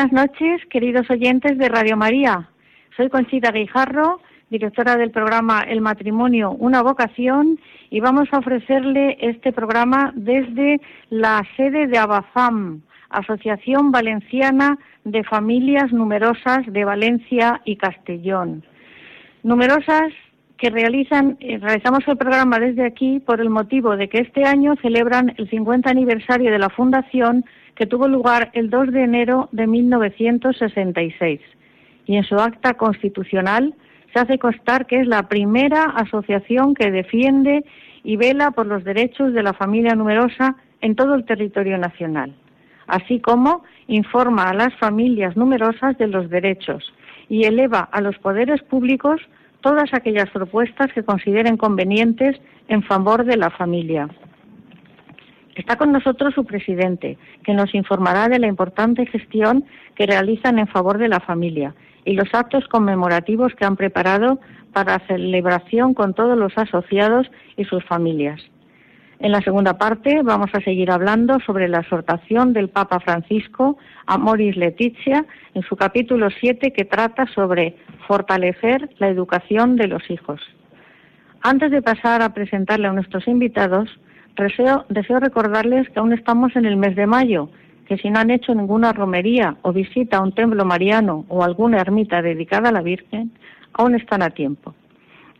Buenas noches, queridos oyentes de Radio María. Soy Conchita Guijarro, directora del programa El matrimonio, una vocación, y vamos a ofrecerle este programa desde la sede de Abafam, Asociación Valenciana de Familias Numerosas de Valencia y Castellón. Numerosas que realizan, eh, realizamos el programa desde aquí por el motivo de que este año celebran el 50 aniversario de la Fundación que tuvo lugar el 2 de enero de 1966 y en su acta constitucional se hace constar que es la primera asociación que defiende y vela por los derechos de la familia numerosa en todo el territorio nacional, así como informa a las familias numerosas de los derechos y eleva a los poderes públicos todas aquellas propuestas que consideren convenientes en favor de la familia. Está con nosotros su presidente, que nos informará de la importante gestión que realizan en favor de la familia y los actos conmemorativos que han preparado para celebración con todos los asociados y sus familias. En la segunda parte vamos a seguir hablando sobre la exhortación del Papa Francisco a Moris Letizia en su capítulo 7 que trata sobre fortalecer la educación de los hijos. Antes de pasar a presentarle a nuestros invitados, Deseo, recordarles que aún estamos en el mes de mayo, que si no han hecho ninguna romería o visita a un templo mariano o alguna ermita dedicada a la Virgen, aún están a tiempo.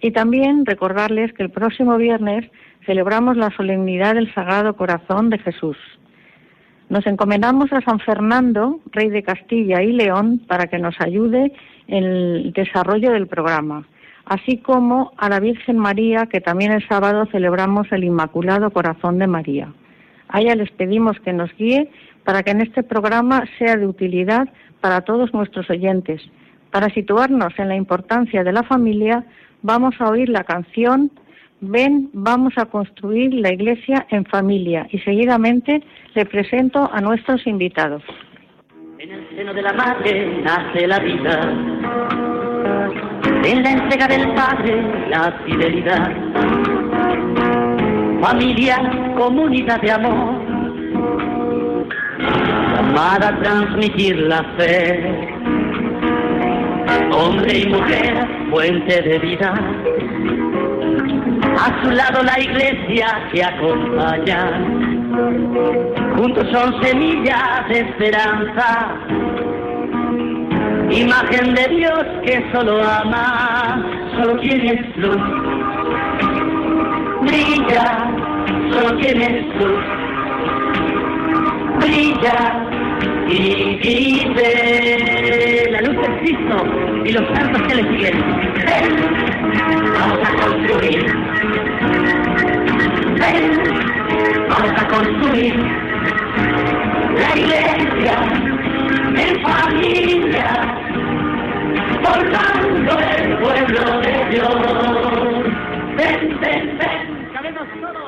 Y también recordarles que el próximo viernes celebramos la solemnidad del Sagrado Corazón de Jesús. Nos encomendamos a San Fernando, rey de Castilla y León, para que nos ayude en el desarrollo del programa así como a la Virgen María, que también el sábado celebramos el Inmaculado Corazón de María. A ella les pedimos que nos guíe para que en este programa sea de utilidad para todos nuestros oyentes. Para situarnos en la importancia de la familia, vamos a oír la canción Ven, vamos a construir la iglesia en familia y seguidamente le presento a nuestros invitados. En el seno de la madre nace la vida en la entrega del Padre la fidelidad. Familia, comunidad de amor, llamada a transmitir la fe. Hombre y mujer, fuente de vida. A su lado la iglesia que acompaña. Juntos son semillas de esperanza imagen de Dios que solo ama, solo es luz. Brilla, solo es luz. Brilla y vive la luz del Cristo y los santos que le siguen. Ven, vamos a construir. Ven, vamos a construir la iglesia en familia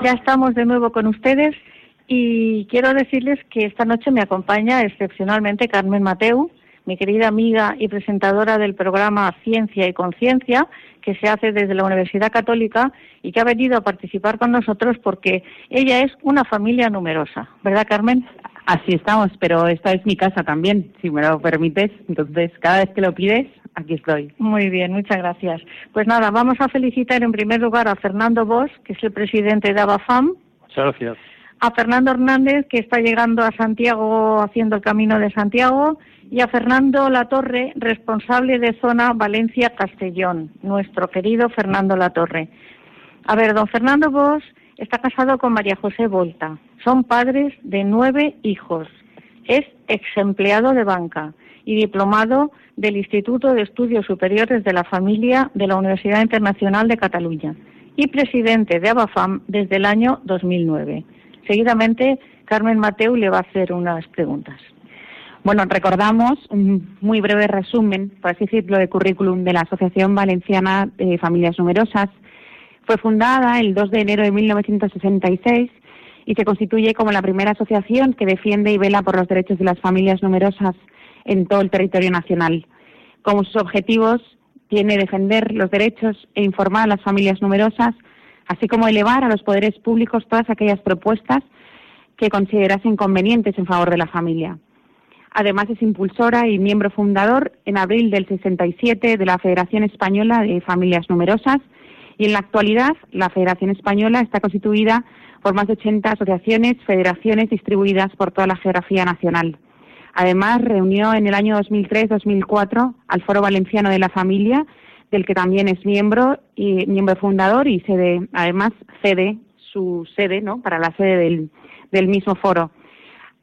ya estamos de nuevo con ustedes y quiero decirles que esta noche me acompaña excepcionalmente Carmen Mateu, mi querida amiga y presentadora del programa Ciencia y Conciencia, que se hace desde la Universidad Católica y que ha venido a participar con nosotros porque ella es una familia numerosa, ¿verdad Carmen? Así estamos, pero esta es mi casa también, si me lo permites. Entonces, cada vez que lo pides, aquí estoy. Muy bien, muchas gracias. Pues nada, vamos a felicitar en primer lugar a Fernando Bosch, que es el presidente de Abafam. Muchas gracias. A Fernando Hernández, que está llegando a Santiago haciendo el camino de Santiago. Y a Fernando Latorre, responsable de zona Valencia-Castellón, nuestro querido Fernando Latorre. A ver, don Fernando Bosch está casado con María José Volta. Son padres de nueve hijos. Es ex empleado de banca y diplomado del Instituto de Estudios Superiores de la Familia de la Universidad Internacional de Cataluña y presidente de Abafam desde el año 2009. Seguidamente, Carmen Mateu le va a hacer unas preguntas. Bueno, recordamos un muy breve resumen, por así decirlo, de currículum de la Asociación Valenciana de Familias Numerosas. Fue fundada el 2 de enero de 1966 y se constituye como la primera asociación que defiende y vela por los derechos de las familias numerosas en todo el territorio nacional. Como sus objetivos tiene defender los derechos e informar a las familias numerosas, así como elevar a los poderes públicos todas aquellas propuestas que considerasen convenientes en favor de la familia. Además es impulsora y miembro fundador en abril del 67 de la Federación Española de Familias Numerosas y en la actualidad la Federación Española está constituida por más de 80 asociaciones, federaciones distribuidas por toda la geografía nacional. Además, reunió en el año 2003-2004 al Foro Valenciano de la Familia, del que también es miembro y miembro fundador y sede, además cede su sede, ¿no? Para la sede del, mismo foro.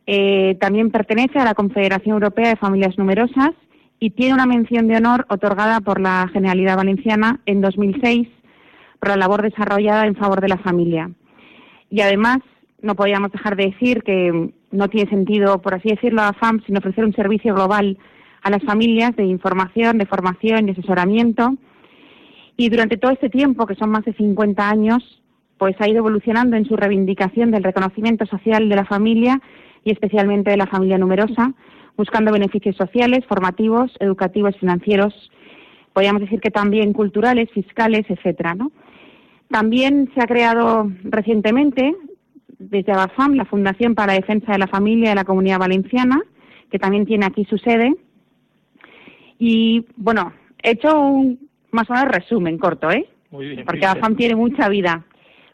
Eh, también pertenece a la Confederación Europea de Familias Numerosas y tiene una mención de honor otorgada por la Generalidad Valenciana en 2006 por la labor desarrollada en favor de la familia. Y además, no podíamos dejar de decir que no tiene sentido, por así decirlo, a FAM sin ofrecer un servicio global a las familias de información, de formación y asesoramiento. Y durante todo este tiempo, que son más de 50 años, pues ha ido evolucionando en su reivindicación del reconocimiento social de la familia y especialmente de la familia numerosa, buscando beneficios sociales, formativos, educativos, financieros, podríamos decir que también culturales, fiscales, etcétera, ¿no? También se ha creado recientemente desde Abafam, la Fundación para la Defensa de la Familia de la Comunidad Valenciana, que también tiene aquí su sede. Y bueno, he hecho un más o menos resumen corto, ¿eh? Muy bien, Porque Abafam tiene mucha vida.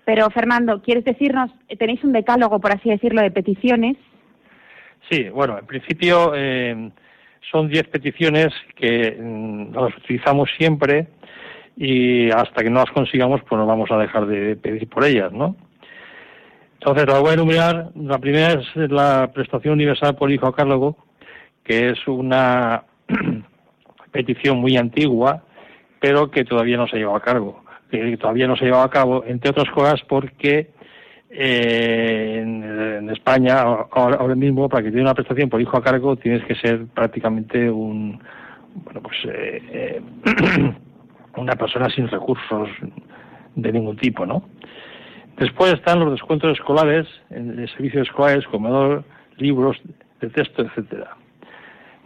Pero Fernando, ¿quieres decirnos, tenéis un decálogo, por así decirlo, de peticiones? Sí, bueno, en principio eh, son 10 peticiones que mm, las utilizamos siempre y hasta que no las consigamos, pues no vamos a dejar de pedir por ellas, ¿no? Entonces, la voy a enumerar. La primera es la prestación universal por hijo a cargo, que es una petición muy antigua, pero que todavía no se ha llevado a cargo. Que todavía no se ha a cabo, entre otras cosas, porque eh, en, España ahora, mismo, para que te una prestación por hijo a cargo, tienes que ser prácticamente un. Bueno, pues. Eh, eh, una persona sin recursos de ningún tipo, ¿no? Después están los descuentos escolares, en servicios escolares, comedor, libros de texto, etcétera.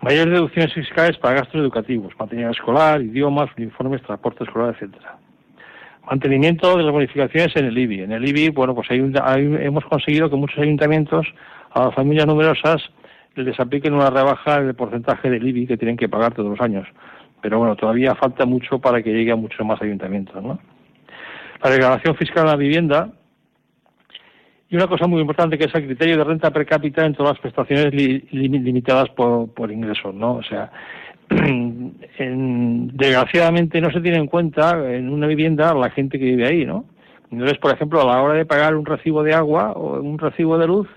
Mayores deducciones fiscales para gastos educativos, material escolar, idiomas, uniformes, transporte escolar, etcétera. Mantenimiento de las bonificaciones en el IBI. En el IBI, bueno, pues hemos conseguido que muchos ayuntamientos a las familias numerosas les apliquen una rebaja del porcentaje del IBI que tienen que pagar todos los años. Pero bueno, todavía falta mucho para que llegue a muchos más ayuntamientos, ¿no? La declaración fiscal de la vivienda, y una cosa muy importante que es el criterio de renta per cápita en todas las prestaciones limitadas por, ingresos, ¿no? O sea, desgraciadamente no se tiene en cuenta en una vivienda la gente que vive ahí, ¿no? Entonces, por ejemplo, a la hora de pagar un recibo de agua o un recibo de luz,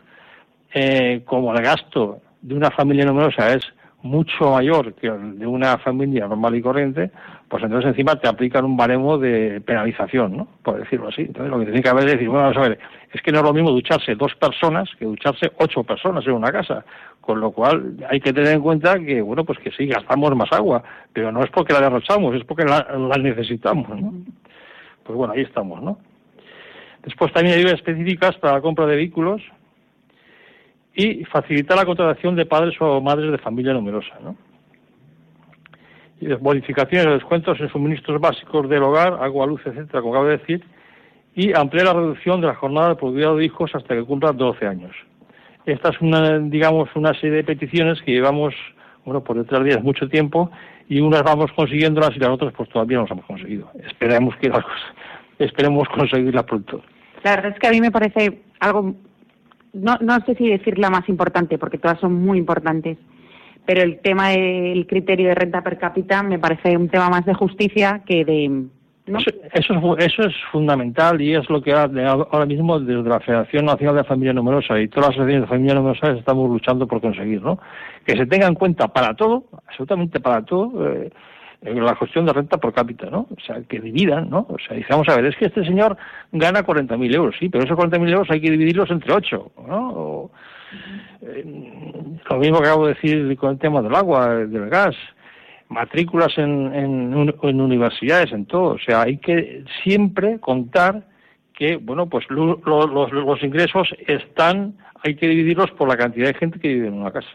eh, como el gasto de una familia numerosa es mucho mayor que el de una familia normal y corriente, pues entonces encima te aplican un baremo de penalización, ¿no? Por decirlo así. Entonces lo que tiene que haber es decir, bueno, vamos a ver, es que no es lo mismo ducharse dos personas que ducharse ocho personas en una casa, con lo cual hay que tener en cuenta que, bueno, pues que sí, gastamos más agua, pero no es porque la derrochamos, es porque la, necesitamos, ¿no? Pues bueno, ahí estamos, ¿no? Después también hay ayudas específicas para la compra de vehículos, y facilitar la contratación de padres o madres de familia numerosa. ¿no? Modificaciones de descuentos en suministros básicos del hogar, agua, luz, etcétera, como acabo de decir, y ampliar la reducción de la jornada de cuidado de hijos hasta que cumplan 12 años. Esta es una, digamos, una serie de peticiones que llevamos, bueno, por detrás de ellas mucho tiempo y unas vamos consiguiéndolas y las otras pues todavía no las hemos conseguido. Esperemos que las esperemos conseguirlas pronto. La verdad es que a mí me parece algo no, no sé si decir la más importante, porque todas son muy importantes, pero el tema del criterio de renta per cápita me parece un tema más de justicia que de, Eso, eso, es, fundamental y es lo que ahora mismo desde la Federación Nacional de Familia Numerosa y todas las asociaciones de familia numerosa estamos luchando por conseguir, ¿no? Que se tenga en cuenta para todo, absolutamente para todo, eh, la cuestión de renta por cápita, ¿no? O sea, que dividan, ¿no? O sea, digamos, a ver, es que este señor gana 40.000 euros, sí, pero esos 40.000 euros hay que dividirlos entre ocho, ¿no? Eh, lo mismo que acabo de decir con el tema del agua, del gas matrículas en, en, universidades, en todo. O sea, hay que siempre contar que, bueno, pues los, los, ingresos están, hay que dividirlos por la cantidad de gente que vive en una casa.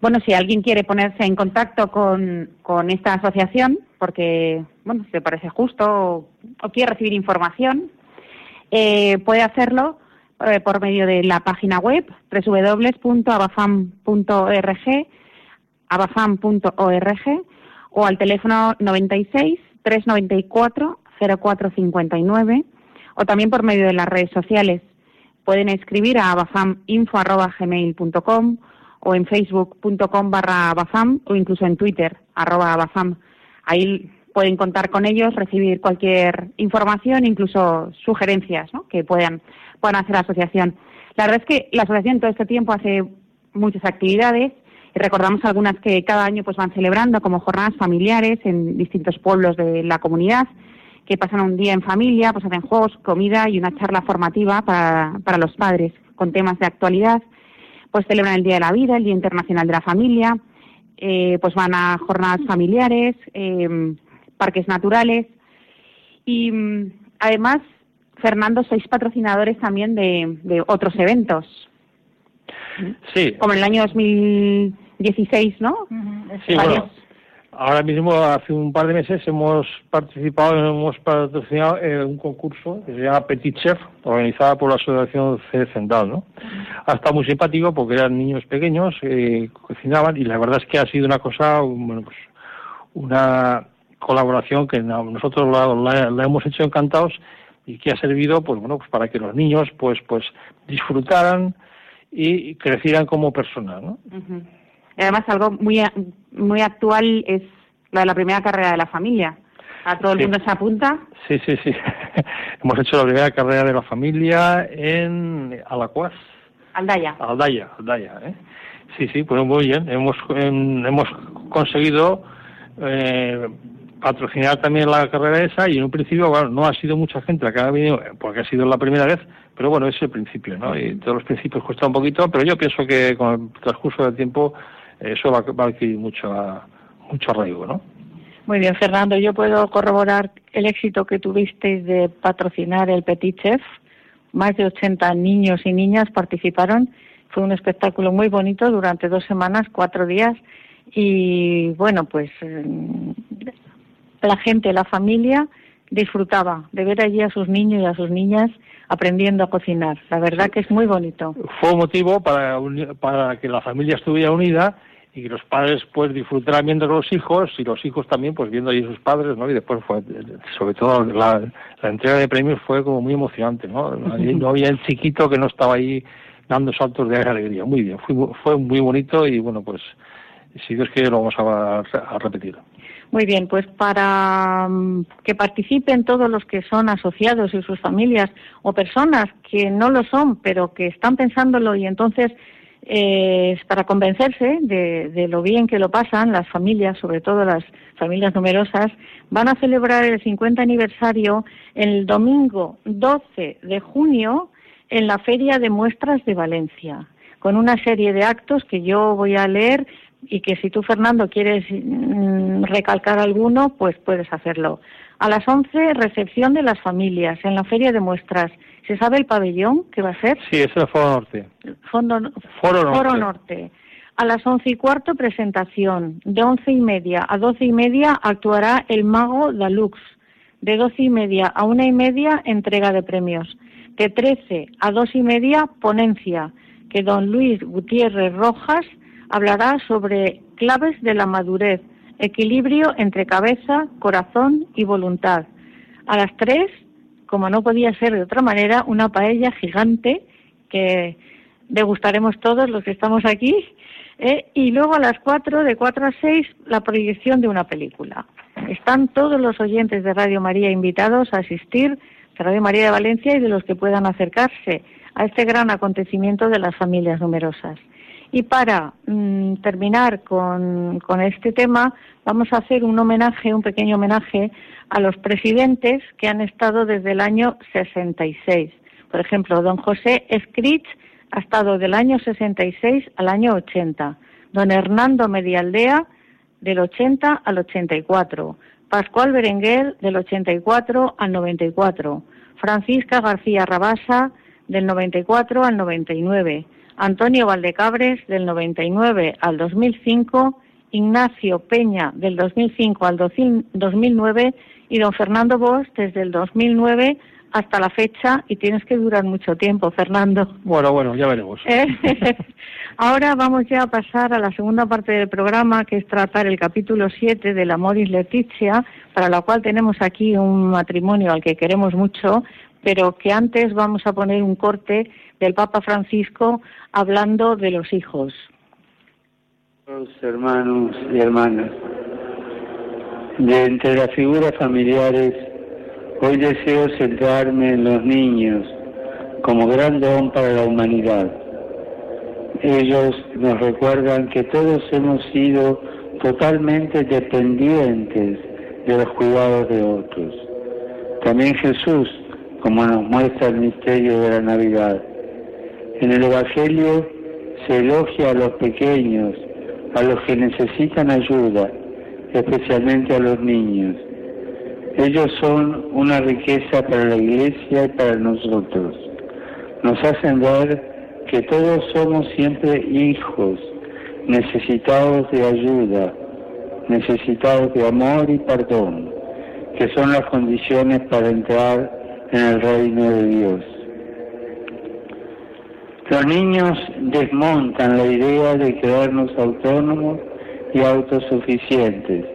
Bueno, si alguien quiere ponerse en contacto con, con esta asociación, porque, bueno, se parece justo o, quiere recibir información, eh, puede hacerlo eh, por medio de la página web www.abafam.org abafam.org o al teléfono 96 394 0459 o también por medio de las redes sociales. Pueden escribir a abafaminfo.gmail.com o en facebook.com barra abafam o incluso en twitter arroba abafam. Ahí pueden contar con ellos, recibir cualquier información, incluso sugerencias que puedan, puedan hacer la asociación. La verdad es que la asociación todo este tiempo hace muchas actividades y recordamos algunas que cada año pues van celebrando como jornadas familiares en distintos pueblos de la comunidad que pasan un día en familia, pues hacen juegos, comida y una charla formativa para, para los padres con temas de actualidad. Pues celebran el Día de la Vida, el Día Internacional de la Familia, eh, pues van a jornadas familiares, em, parques naturales y mm, además, Fernando, sois patrocinadores también de, de otros eventos. Sí. Como en el año 2000 16, ¿no? Sí, bueno, ahora mismo, hace un par de meses, hemos participado, hemos patrocinado en un concurso que se llama Petit Chef, organizada por la Asociación C Central, ¿no? Ha estado muy simpático porque eran niños pequeños, eh, cocinaban y la verdad es que ha sido una cosa, bueno, pues una colaboración que nosotros la, hemos hecho encantados y que ha servido pues bueno pues para que los niños pues pues disfrutaran y crecieran como personas ¿no? además algo muy, muy actual es la de la primera carrera de la familia. ¿A todo el mundo se apunta? Sí, sí, sí. Hemos hecho la primera carrera de la familia en Alacuas. Aldaya. Aldaya, Aldaya, ¿eh? Sí, sí, pues muy bien. Hemos, hemos conseguido eh, patrocinar también la carrera esa y en un principio, bueno, no ha sido mucha gente la que ha venido porque ha sido la primera vez, pero bueno, es el principio, ¿no? Y todos los principios cuesta un poquito, pero yo pienso que con el transcurso del tiempo eso va, a adquirir mucho, mucho arraigo, ¿no? Muy bien, Fernando, yo puedo corroborar el éxito que tuvisteis de patrocinar el Petit Chef. Más de 80 niños y niñas participaron. Fue un espectáculo muy bonito durante dos semanas, cuatro días. Y bueno, pues mm, la gente, la familia disfrutaba de ver allí a sus niños y a sus niñas aprendiendo a cocinar. La verdad que es muy bonito. Fue un motivo para, para que la familia estuviera unida y que los padres pues disfrutaran viendo a los hijos y los hijos también pues viendo allí a sus padres, ¿no? Y después fue, sobre todo la, entrega de premios fue como muy emocionante, ¿no? No había el chiquito que no estaba ahí dando saltos de alegría. Muy bien, fue, fue muy bonito y bueno, pues si Dios quiere lo vamos a, a repetir. Muy bien, pues para mm, que participen todos los que son asociados y sus familias o personas que no lo son, pero que están pensándolo y entonces eh, para convencerse de, lo bien que lo pasan las familias, sobre todo las familias numerosas, van a celebrar el 50 aniversario el domingo 12 de junio en la Feria de Muestras de Valencia, con una serie de actos que yo voy a leer y que si tú, Fernando, quieres mm, recalcar alguno, pues puedes hacerlo. A las 11, recepción de las familias en la feria de muestras. ¿Se sabe el pabellón que va a ser? Sí, es el Foro Norte. Fondo, Foro Norte. Foro Norte. A las once y cuarto, presentación. De once y media a doce y media actuará el Mago Dalux. De doce y media a una y media, entrega de premios. De trece a dos y media, ponencia, que don Luis Gutiérrez Rojas hablará sobre claves de la madurez, equilibrio entre cabeza, corazón y voluntad. A las tres, como no podía ser de otra manera, una paella gigante que degustaremos todos los que estamos aquí. ¿eh? Y luego a las cuatro, de cuatro a seis, la proyección de una película. Están todos los oyentes de Radio María invitados a asistir de Radio María de Valencia y de los que puedan acercarse a este gran acontecimiento de las familias numerosas. Y para mm, terminar con, con, este tema, vamos a hacer un homenaje, un pequeño homenaje a los presidentes que han estado desde el año 66. Por ejemplo, don José Escritch ha estado del año 66 al año 80. Don Hernando Medialdea del 80 al 84. Pascual Berenguer del 84 al 94. Francisca García Rabasa del 94 al 99. Antonio Valdecabres del 99 al 2005. Ignacio Peña del 2005 al 2009 y don Fernando Bosch desde el 2009 hasta la fecha y tienes que durar mucho tiempo, Fernando. Bueno, bueno, ya veremos. Eh, ahora vamos ya a pasar a la segunda parte del programa, que es tratar el capítulo 7 del Amoris Leticia, para la cual tenemos aquí un matrimonio al que queremos mucho, pero que antes vamos a poner un corte del Papa Francisco hablando de los hijos. Hermanos y hermanas, de entre las figuras familiares Hoy deseo centrarme en los niños como gran don para la humanidad. Ellos nos recuerdan que todos hemos sido totalmente dependientes de los cuidados de otros. También Jesús, como nos muestra el misterio de la Navidad. En el Evangelio se elogia a los pequeños, a los que necesitan ayuda, especialmente a los niños. Ellos son una riqueza para la iglesia y para nosotros. Nos hacen ver que todos somos siempre hijos, necesitados de ayuda, necesitados de amor y perdón, que son las condiciones para entrar en el reino de Dios. Los niños desmontan la idea de crearnos autónomos y autosuficientes,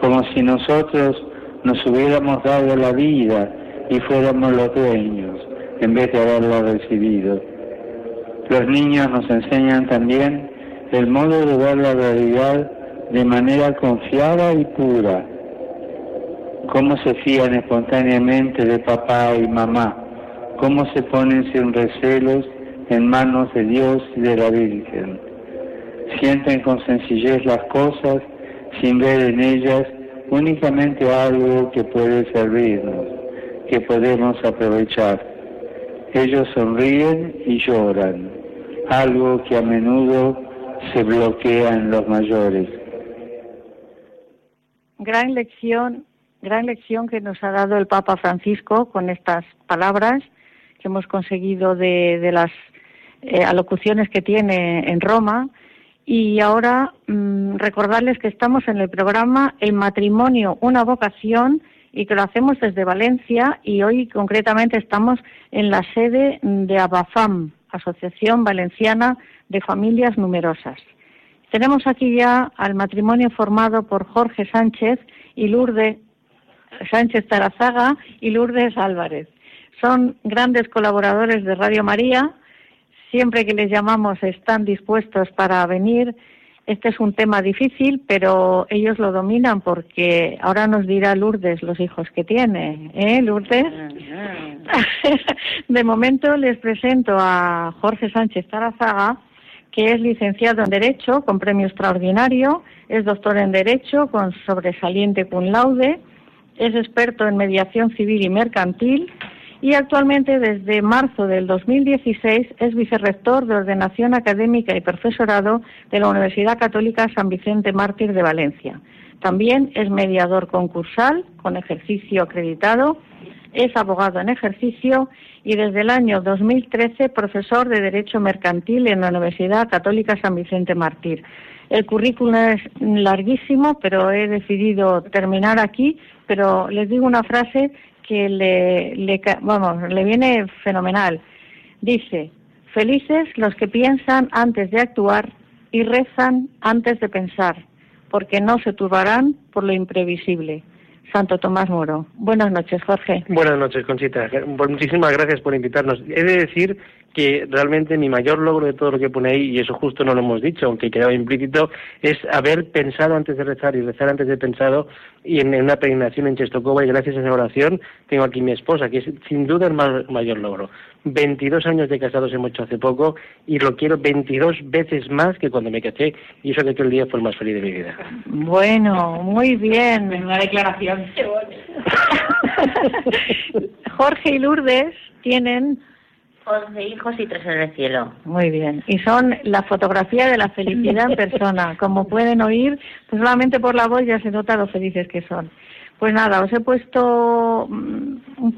como si nosotros nos hubiéramos dado la vida y fuéramos los dueños en vez de haberla recibido. Los niños nos enseñan también el modo de ver la realidad de manera confiada y pura. Cómo se fían espontáneamente de papá y mamá, cómo se ponen sin recelos en manos de Dios y de la Virgen. Sienten con sencillez las cosas sin ver en ellas únicamente algo que puede servirnos, que podemos aprovechar. Ellos sonríen y lloran, algo que a menudo se bloquea en los mayores. Gran lección, gran lección que nos ha dado el Papa Francisco con estas palabras que hemos conseguido de, las eh, alocuciones que tiene en Roma y ahora mm, recordarles que estamos en el programa El matrimonio, una vocación, y que lo hacemos desde Valencia y hoy concretamente estamos en la sede de ABAFAM, Asociación Valenciana de Familias Numerosas. Tenemos aquí ya al matrimonio formado por Jorge Sánchez y Lourdes Sánchez Tarazaga y Lourdes Álvarez. Son grandes colaboradores de Radio María siempre que les llamamos están dispuestos para venir. Este es un tema difícil, pero ellos lo dominan porque ahora nos dirá Lourdes los hijos que tiene, ¿eh, Lourdes? De momento les presento a Jorge Sánchez Tarazaga, que es licenciado en Derecho con premio extraordinario, es doctor en Derecho con sobresaliente cum laude, es experto en mediación civil y mercantil y actualmente desde marzo del 2016 es vicerrector de ordenación académica y profesorado de la Universidad Católica San Vicente Mártir de Valencia. También es mediador concursal con ejercicio acreditado, es abogado en ejercicio y desde el año 2013 profesor de Derecho Mercantil en la Universidad Católica San Vicente Mártir. El currículum es larguísimo, pero he decidido terminar aquí, pero les digo una frase que le, le, vamos, le viene fenomenal. Dice, felices los que piensan antes de actuar y rezan antes de pensar, porque no se turbarán por lo imprevisible. Santo Tomás Moro. Buenas noches, Jorge. Buenas noches, Conchita. Muchísimas gracias por invitarnos. He de decir que realmente mi mayor logro de todo lo que pone ahí, y eso justo no lo hemos dicho, aunque quedaba implícito, es haber pensado antes de rezar y rezar antes de pensado, y en, una peregrinación en Chestokova, y gracias a esa oración tengo aquí mi esposa, que es sin duda el mayor logro. 22 años de casados hemos hecho hace poco, y lo quiero 22 veces más que cuando me casé, y eso que aquel día fue el más feliz de mi vida. Bueno, muy bien. Una declaración. Jorge y Lourdes tienen 11 hijos y tres en el cielo. Muy bien. Y son la fotografía de la felicidad en persona. Como pueden oír, pues solamente por la voz ya se nota lo felices que son. Pues nada, os he puesto mm,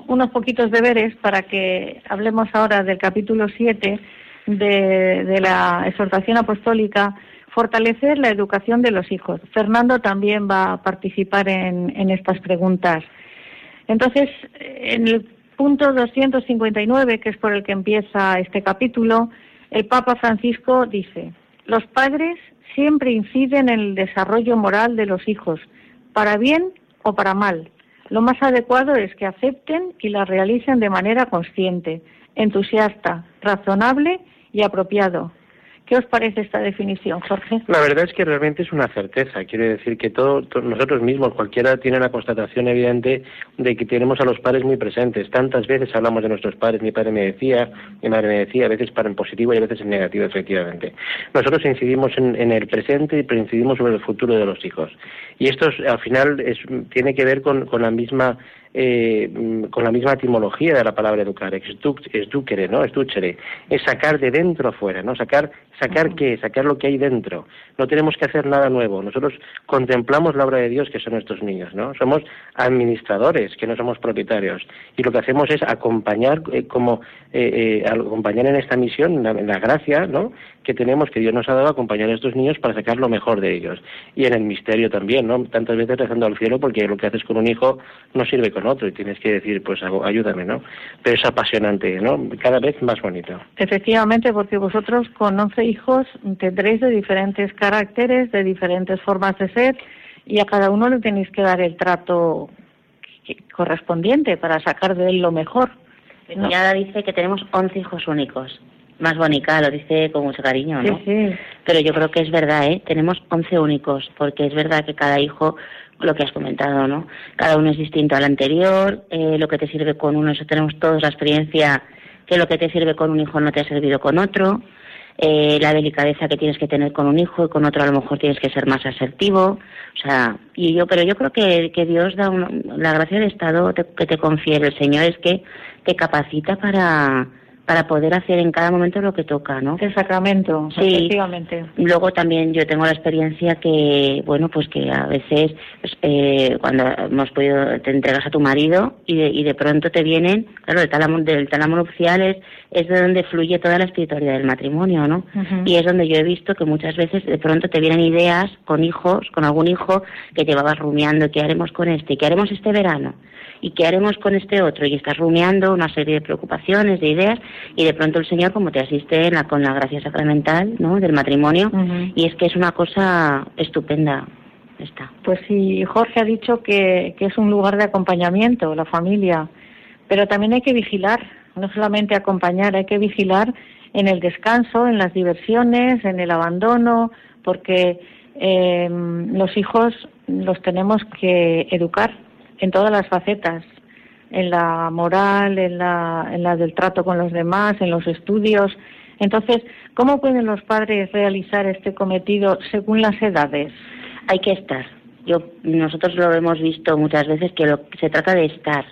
unos poquitos deberes para que hablemos ahora del capítulo 7 de, de la exhortación apostólica, fortalecer la educación de los hijos. Fernando también va a participar en, en estas preguntas. Entonces, en el punto 259, que es por el que empieza este capítulo, el Papa Francisco dice, los padres siempre inciden en el desarrollo moral de los hijos, para bien o para mal. Lo más adecuado es que acepten y la realicen de manera consciente, entusiasta, razonable y apropiado, ¿Qué os parece esta definición, Jorge? La verdad es que realmente es una certeza. Quiere decir que todos nosotros mismos, cualquiera tiene la constatación evidente de que tenemos a los padres muy presentes. Tantas veces hablamos de nuestros padres. Mi padre me decía, mi madre me decía, a veces para en positivo y a veces en negativo, efectivamente. Nosotros incidimos en, el presente y incidimos sobre el futuro de los hijos. Y esto al final tiene que ver con la misma eh, con la misma etimología de la palabra educar, es ¿no? Estuchere, es sacar de dentro afuera, ¿no? Sacar, sacar qué, sacar lo que hay dentro. No tenemos que hacer nada nuevo. Nosotros contemplamos la obra de Dios que son nuestros niños, ¿no? Somos administradores, que no somos propietarios. Y lo que hacemos es acompañar, eh, como, eh, acompañar en esta misión, en la, gracia, ¿no? que tenemos, que Dios nos ha dado acompañar a estos niños para sacar lo mejor de ellos. Y en el misterio también, ¿no? Tantas veces rezando al cielo porque lo que haces con un hijo no sirve con otro y tienes que decir, pues ayúdame, ¿no? Pero es apasionante, ¿no? Cada vez más bonito. Efectivamente, porque vosotros con 11 hijos tendréis de diferentes caracteres, de diferentes formas de ser y a cada uno le tenéis que dar el trato correspondiente para sacar de él lo mejor. Mi dice que tenemos 11 hijos únicos. Más bonita, lo dice con mucho cariño, ¿no? Sí, sí. Pero yo creo que es verdad, ¿eh? Tenemos 11 únicos, porque es verdad que cada hijo lo que has comentado, ¿no? Cada uno es distinto al anterior, eh, lo que te sirve con uno, eso tenemos todos la experiencia que lo que te sirve con un hijo no te ha servido con otro, eh, la delicadeza que tienes que tener con un hijo y con otro a lo mejor tienes que ser más asertivo, o sea, y yo, pero yo creo que, que Dios da la gracia del Estado que te confiere el Señor es que te capacita para para poder hacer en cada momento lo que toca, ¿no? El sacramento, sí. efectivamente. Luego también yo tengo la experiencia que, bueno, pues que a veces pues, eh, cuando hemos podido, te entregas a tu marido y de, y de pronto te vienen, claro, el tálamo, del tálamo nupcial es, es de donde fluye toda la espiritualidad del matrimonio, ¿no? Y es donde yo he visto que muchas veces de pronto te vienen ideas con hijos, con algún hijo que te vas rumiando, ¿qué haremos con este? ¿Qué haremos este verano? ¿Y qué haremos con este otro? Y estás rumiando una serie de preocupaciones, de ideas, y de pronto el Señor como te asiste con la gracia sacramental ¿no? del matrimonio, y es que es una cosa estupenda. Está. Pues sí, Jorge ha dicho que, que es un lugar de acompañamiento, la familia, pero también hay que vigilar, no solamente acompañar, hay que vigilar en el descanso, en las diversiones, en el abandono, porque eh, los hijos los tenemos que educar en todas las facetas, en la moral, en la, en la del trato con los demás, en los estudios. Entonces, ¿cómo pueden los padres realizar este cometido según las edades? Hay que estar. Yo, nosotros lo hemos visto muchas veces que lo, se trata de estar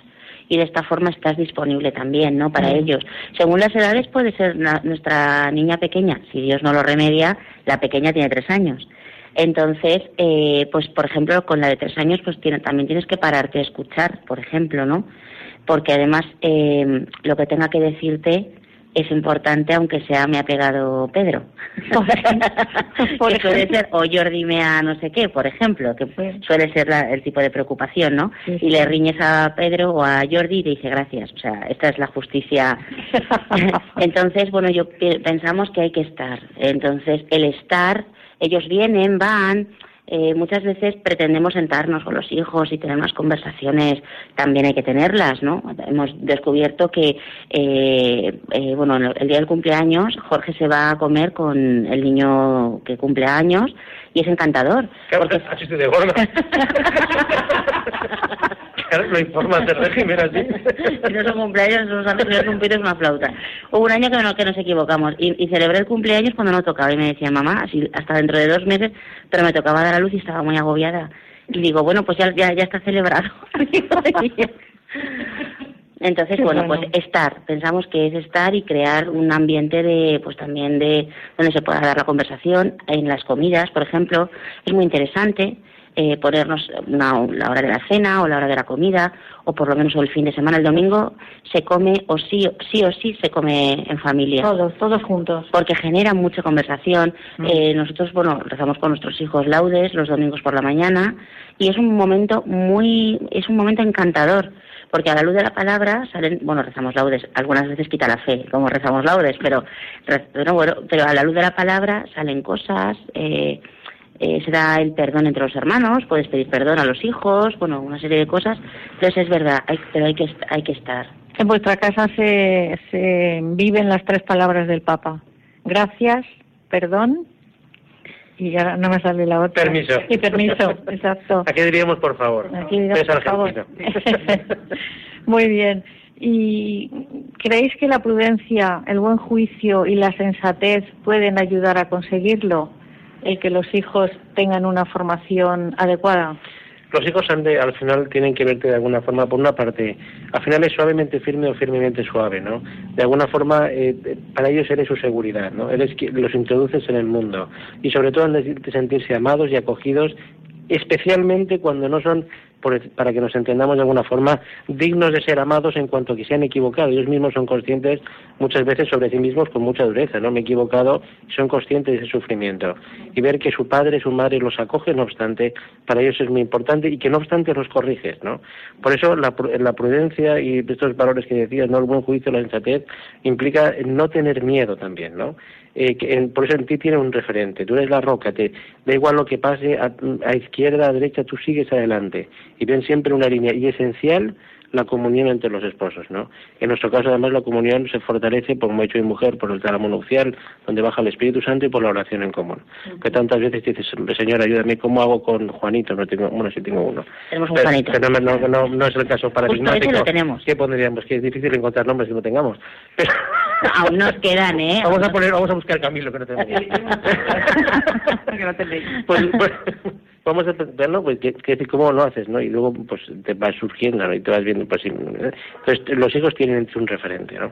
y de esta forma estás disponible también, ¿no? Para ellos. Según las edades puede ser nuestra niña pequeña, si Dios no lo remedia, la pequeña tiene tres años. Entonces, eh, pues por ejemplo, con la de tres años, pues también tienes que pararte a escuchar, por ejemplo, ¿no? Porque además eh, lo que tenga que decirte es importante, aunque sea me ha pegado Pedro. suele ser, o Jordi me ha no sé qué, por ejemplo, que suele ser el tipo de preocupación, ¿no? y le riñes a Pedro o a Jordi y te dice gracias. O sea, esta es la justicia. Entonces, bueno, yo pensamos que hay que estar. Entonces, el estar ellos vienen, van, eh, muchas veces pretendemos sentarnos con los hijos y tener unas conversaciones, también hay que tenerlas, ¿no? Hemos descubierto que, eh, eh, bueno, el día del cumpleaños, Jorge se va a comer con el niño que cumple años y es encantador. porque... de claro, lo informas del régimen así. no son cumpleaños, no si un pito es una flauta. Hubo un año que, no, que nos equivocamos y, y, celebré el cumpleaños cuando no tocaba y me decía, mamá, así hasta dentro de dos meses, pero me tocaba dar a luz y estaba muy agobiada. Y digo, bueno, pues ya, ya, ya está celebrado. Entonces, bueno, pues estar, pensamos que es estar y crear un ambiente de, pues también de, donde se pueda dar la conversación, en las comidas, por ejemplo, es muy interesante eh, ponernos una, la hora de la cena o la hora de la comida, o por lo menos el fin de semana, el domingo, se come o sí, sí o sí se come en familia. Todos, todos juntos. Porque genera mucha conversación. Mm. Eh, nosotros, bueno, rezamos con nuestros hijos laudes los domingos por la mañana y es un momento muy, es un momento encantador porque a la luz de la palabra salen, bueno, rezamos laudes, algunas veces quita la fe, como rezamos laudes, pero, pero, bueno, pero a la luz de la palabra salen cosas, eh, eh, se da el perdón entre los hermanos, puedes pedir perdón a los hijos, bueno, una serie de cosas. Entonces es verdad, hay, pero hay que, hay que estar. En vuestra casa se, se viven las tres palabras del Papa. Gracias, perdón y ya no me sale la otra. Permiso. Y permiso, exacto. Aquí diríamos por favor. Aquí diríamos por favor. Muy bien. ¿Y creéis que la prudencia, el buen juicio y la sensatez pueden ayudar a conseguirlo? El que los hijos tengan una formación adecuada los hijos han de, al final tienen que verte de alguna forma, por una parte, al final es suavemente firme o firmemente suave, ¿no? De alguna forma, eh, para ellos eres su seguridad, ¿no? Eres los introduces en el mundo y sobre todo han de sentirse amados y acogidos especialmente cuando no son para que nos entendamos de alguna forma, dignos de ser amados en cuanto que se han equivocado. Ellos mismos son conscientes muchas veces sobre sí mismos con mucha dureza, ¿no? Me he equivocado son conscientes de ese sufrimiento. Y ver que su padre, su madre los acoge, no obstante, para ellos es muy importante y que no obstante los corriges, ¿no? Por eso la, la prudencia y estos valores que decías, ¿no? El buen juicio, la sensatez, implica no tener miedo también, ¿no? Eh, que por eso en ti tiene un referente. Tú eres la roca, te da igual lo que pase a, a izquierda, a derecha, tú sigues adelante y ven siempre una línea y esencial la comunión entre los esposos, ¿no? En nuestro caso, además, la comunión se fortalece por hecho y mujer, por el tálamo nupcial, donde baja el Espíritu Santo y por la oración en común. Que tantas veces dices, Señor, ayúdame, ¿cómo hago con Juanito? No tengo, bueno, sí tengo uno. Tenemos un Juanito. no, no, es el caso paradigmático. Justo lo tenemos. ¿Qué pondríamos? Que es difícil encontrar nombres que no tengamos. Aún nos quedan, ¿eh? Vamos a poner, vamos a buscar Camilo, que no tenemos. que no tenéis. pues, pues vamos a verlo, pues, ¿qué, ¿cómo lo haces? ¿no? Y luego pues te va surgiendo ¿no? y te vas viendo. Pues, entonces, los hijos tienen un referente. ¿no?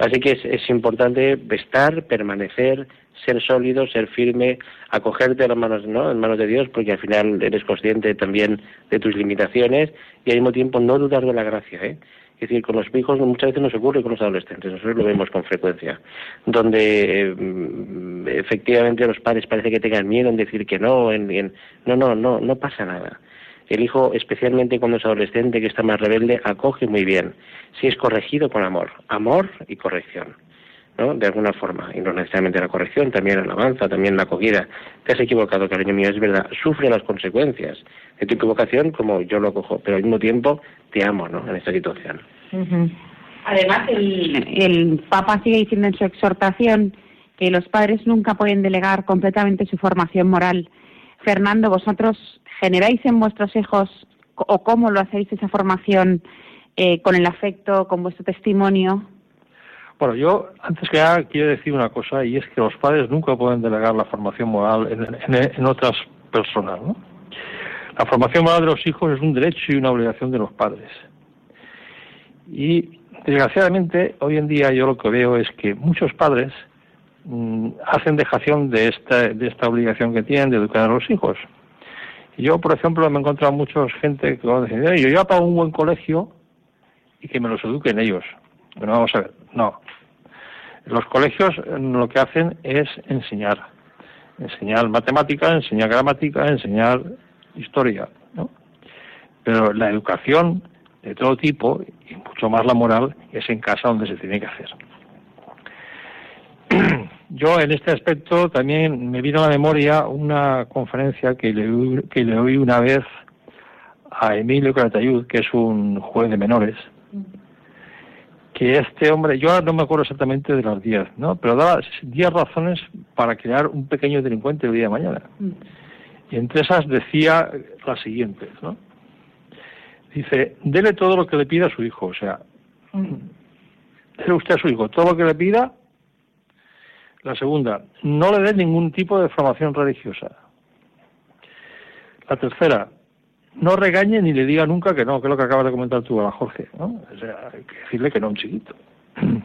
Así que es, es importante estar, permanecer, ser sólido, ser firme, acogerte a las manos, ¿no? en manos de Dios, porque al final eres consciente también de tus limitaciones y al mismo tiempo no dudar de la gracia. ¿eh? Es decir, con los hijos muchas veces nos ocurre con los adolescentes, nosotros lo vemos con frecuencia, donde mm, efectivamente los padres parece que tengan miedo en decir que no, en, no, no, no, no pasa nada. El hijo, especialmente cuando es adolescente, que está más rebelde, acoge muy bien, si es corregido con amor, amor y corrección. ¿No? De alguna forma, y no necesariamente la corrección, también la alabanza, también la acogida. Te has equivocado, cariño mío, es verdad, sufre las consecuencias de tu equivocación como yo lo cojo, pero al mismo tiempo te amo, ¿no? En esta situación. Además, el, el Papa sigue diciendo en su exhortación que los padres nunca pueden delegar completamente su formación moral. Fernando, vosotros generáis en vuestros hijos o cómo lo hacéis esa formación eh, con el afecto, con vuestro testimonio. Bueno, yo antes que nada quiero decir una cosa y es que los padres nunca pueden delegar la formación moral en, otras personas. ¿no? La formación moral de los hijos es un derecho y una obligación de los padres. Y desgraciadamente hoy en día yo lo que veo es que muchos padres mm, hacen dejación de esta, de esta obligación que tienen de educar a los hijos. Yo, por ejemplo, me he encontrado mucha gente que dice, yo, yo pago un buen colegio y que me los eduquen ellos. Bueno, vamos a ver, no. Los colegios eh, lo que hacen es enseñar. Enseñar matemática, enseñar gramática, enseñar historia. ¿no? Pero la educación de todo tipo, y mucho más la moral, es en casa donde se tiene que hacer. Yo en este aspecto también me vino a la memoria una conferencia que le, que oí una vez a Emilio Caratayud, que es un juez de menores, que este hombre, yo ahora no me acuerdo exactamente de las 10, ¿no? Pero daba 10 razones para crear un pequeño delincuente el día de mañana. Y entre esas decía las siguientes, ¿no? Dice, dele todo lo que le pida a su hijo, o sea, dele usted a su hijo todo lo que le pida. La segunda, no le dé ningún tipo de formación religiosa. La tercera, no regañe ni le diga nunca que no, que es lo que acabas de comentar tú a Jorge, ¿no? O sea, hay que decirle que no un chiquito.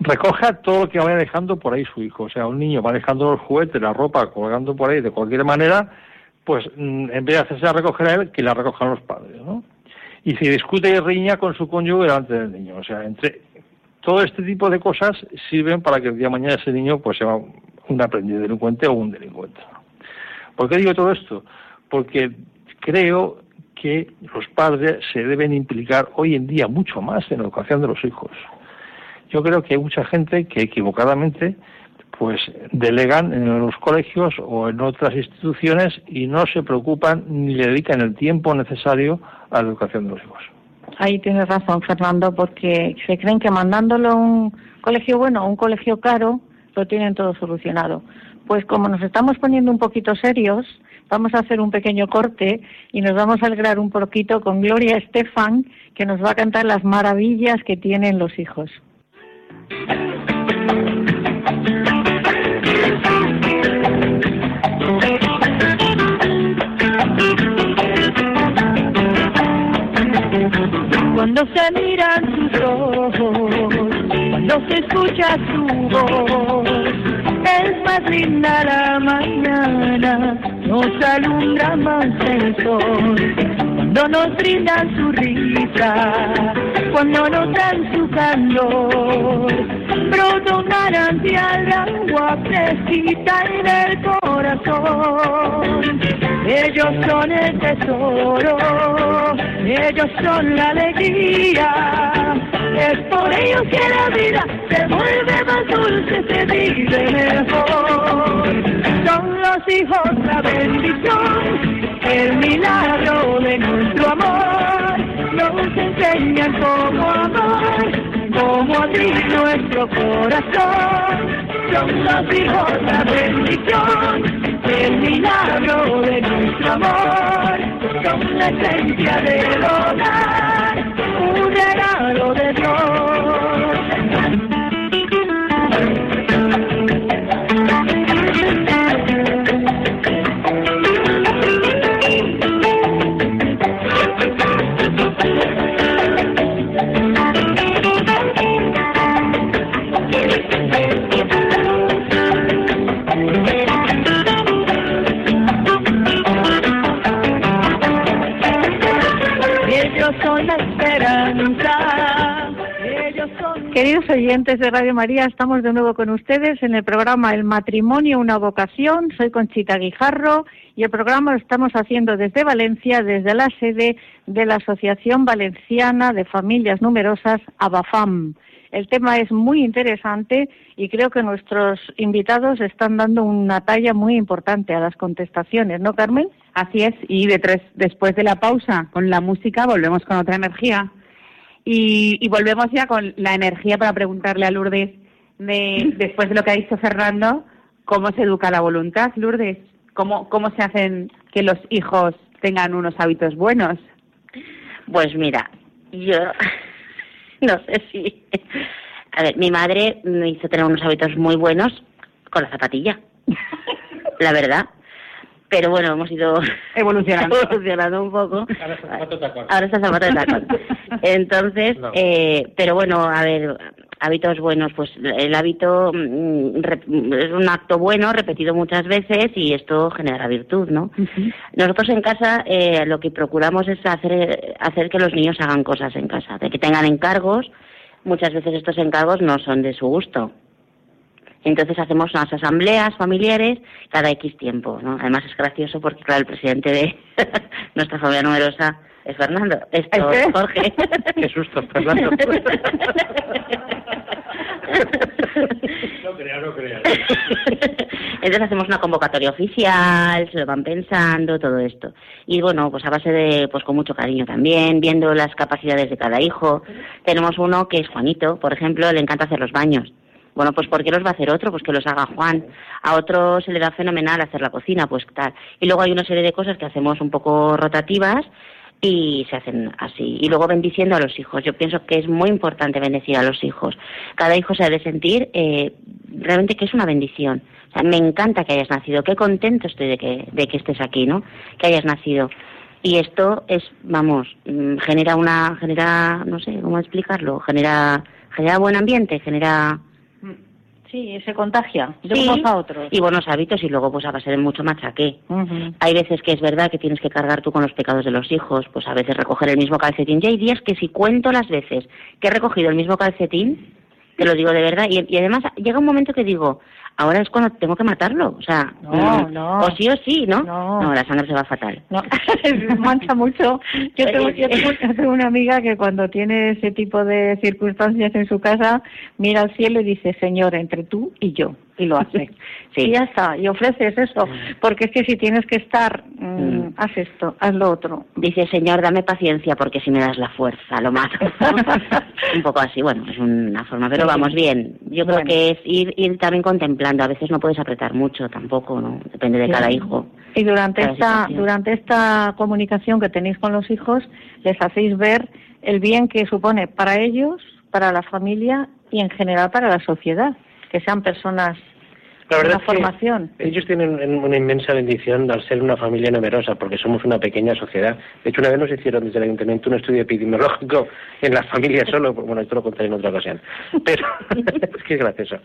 Recoja todo lo que vaya dejando por ahí su hijo, o sea, un niño va dejando los juguetes, la ropa, colgando por ahí de cualquier manera, pues mm, en vez de hacerse a recoger a él, que la recojan los padres, ¿no? Y si discute y riña con su cónyuge delante del niño, o sea, entre todo este tipo de cosas sirven para que el día de mañana ese niño pues sea un aprendiz delincuente o un delincuente. ¿Por qué digo todo esto? Porque creo que los padres se deben implicar hoy en día mucho más en la educación de los hijos. Yo creo que hay mucha gente que equivocadamente pues delegan en los colegios o en otras instituciones y no se preocupan ni le dedican el tiempo necesario a la educación de los hijos. Ahí tienes razón, Fernando, porque se creen que mandándolo a un colegio bueno o un colegio caro, lo tienen todo solucionado. Pues como nos estamos poniendo un poquito serios, vamos a hacer un pequeño corte y nos vamos a alegrar un poquito con Gloria Estefan, que nos va a cantar las maravillas que tienen los hijos. Cuando se miran sus ojos, cuando se escucha su voz, es más linda la mañana, nos alumbra más el sol. Cuando nos brindan su risa, cuando nos dan su calor, brota un manantial de agua fresquita en el corazón. Ellos son el tesoro, ellos son la alegría. Es por ellos que la vida se vuelve más dulce, se vive mejor. Los hijos la bendición, el milagro de nuestro amor. Nos enseñan cómo amar, cómo abrir nuestro corazón. Son los hijos la bendición, el milagro de nuestro amor. Son la esencia del hogar, un regalo de Dios. Queridos oyentes de Radio María, estamos de nuevo con ustedes en el programa El matrimonio, una vocación. Soy Conchita Guijarro y el programa lo estamos haciendo desde Valencia, desde la sede de la Asociación Valenciana de Familias Numerosas, ABAFAM. El tema es muy interesante y creo que nuestros invitados están dando una talla muy importante a las contestaciones, ¿no, Carmen? Así es, y de tres- después de la pausa con la música volvemos con otra energía. Y, y volvemos ya con la energía para preguntarle a Lourdes, de, después de lo que ha dicho Fernando, cómo se educa la voluntad, Lourdes, cómo, cómo se hacen que los hijos tengan unos hábitos buenos. Pues mira, yo no sé si... A ver, mi madre me hizo tener unos hábitos muy buenos con la zapatilla, la verdad. Pero bueno, hemos ido Evolucionando. evolucionando un poco. Ahora es zapato de tacón. Ahora está zapato de tacón. Entonces, No. eh, pero bueno, a ver, hábitos buenos, pues el hábito mm, es un acto bueno, repetido muchas veces y esto genera virtud, ¿no? Nosotros en casa eh, lo que procuramos es hacer, hacer que los niños hagan cosas en casa, de que tengan encargos. Muchas veces estos encargos no son de su gusto. Entonces hacemos unas asambleas familiares cada X tiempo, ¿no? Además es gracioso porque, claro, el presidente de nuestra familia numerosa es Fernando, esto ¿Es? Jorge. Qué susto, Fernando. No creas, no creas. Entonces hacemos una convocatoria oficial, se lo van pensando, todo esto. Y bueno, pues a base de, pues con mucho cariño también, viendo las capacidades de cada hijo. Tenemos uno que es Juanito, por ejemplo, le encanta hacer los baños. Bueno, pues ¿por qué los va a hacer otro? Pues que los haga Juan. A otro se le da fenomenal hacer la cocina, pues tal. Y luego hay una serie de cosas que hacemos un poco rotativas y se hacen así. Y luego bendiciendo a los hijos. Yo pienso que es muy importante bendecir a los hijos. Cada hijo se ha de sentir eh, realmente que es una bendición. O sea, me encanta que hayas nacido. Qué contento estoy de que, de que estés aquí, ¿no? Que hayas nacido. Y esto es, vamos, mm, genera una, genera, no sé cómo explicarlo, genera, genera buen ambiente, genera Sí, se contagia de Sí, unos a otros. y buenos hábitos y luego pues a base de mucho machaque. Hay veces que es verdad que tienes que cargar tú con los pecados de los hijos, pues a veces recoger el mismo calcetín. Ya hay días que si cuento las veces que he recogido el mismo calcetín, te lo digo de verdad, y, y además llega un momento que digo, ahora es cuando tengo que matarlo, o sea, No, no. o sí o sí, ¿no? No. la sangre se va fatal. No, mancha mucho. Yo tengo, yo tengo- yo tengo una amiga que cuando tiene ese tipo de circunstancias en su casa, mira al cielo y dice, Señor, entre tú y yo. Y lo hace. Sí. Y ya está. Y ofreces eso. Porque es que si tienes que estar, mm, haz esto, haz lo otro. Dice, Señor, dame paciencia porque si me das la fuerza, lo mato. un poco así, bueno, es una forma, pero Sí. vamos bien. Yo creo que es ir, ir también contemplando. A veces no puedes apretar mucho tampoco, ¿no? Depende de Sí. cada hijo. Y durante esta, situación. durante esta comunicación que tenéis con los hijos, les hacéis ver el bien que supone para ellos, para la familia y en general para la sociedad, que sean personas La verdad una es que formación. ellos tienen una inmensa bendición al ser una familia numerosa, porque somos una pequeña sociedad. De hecho, una vez nos hicieron desde el ayuntamiento un estudio epidemiológico en la familia solo. Bueno, esto lo contaré en otra ocasión. Pero es que es gracioso.